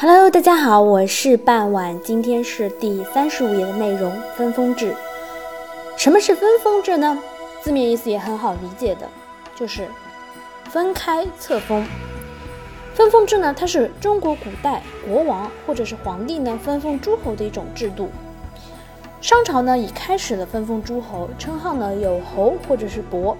Hello，大家好，我是半晚，今天是第三十五页的内容，分封制。什么是分封制呢？字面意思也很好理解的，就是分开册封。分封制呢，它是中国古代国王或者是皇帝呢分封诸侯的一种制度。商朝呢已开始了分封诸侯，称号呢有侯或者是伯。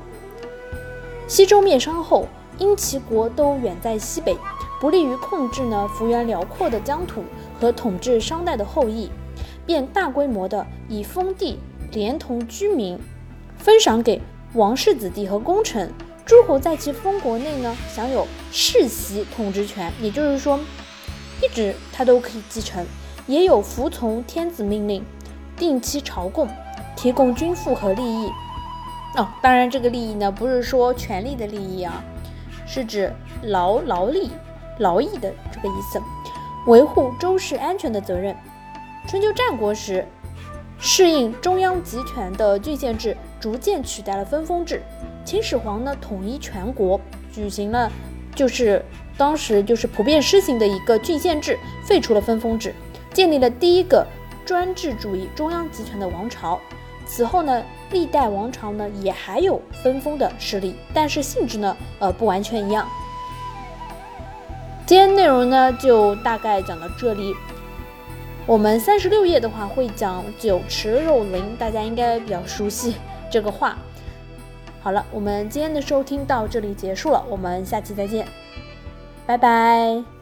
西周灭商后，因齐国都远在西北。不利于控制呢幅员辽阔的疆土和统治商代的后裔，便大规模的以封地连同居民分赏给王室子弟和功臣。诸侯在其封国内呢享有世袭统治权，也就是说，一直他都可以继承，也有服从天子命令、定期朝贡、提供军赋和利益。哦，当然这个利益呢不是说权力的利益啊，是指劳劳力。劳役的这个意思，维护周氏安全的责任。春秋战国时，适应中央集权的郡县制逐渐取代了分封制。秦始皇呢，统一全国，举行了就是当时就是普遍施行的一个郡县制，废除了分封制，建立了第一个专制主义中央集权的王朝。此后呢，历代王朝呢也还有分封的势力，但是性质呢，呃，不完全一样。今天内容呢，就大概讲到这里。我们三十六页的话会讲酒池肉林，大家应该比较熟悉这个话。好了，我们今天的收听到这里结束了，我们下期再见，拜拜。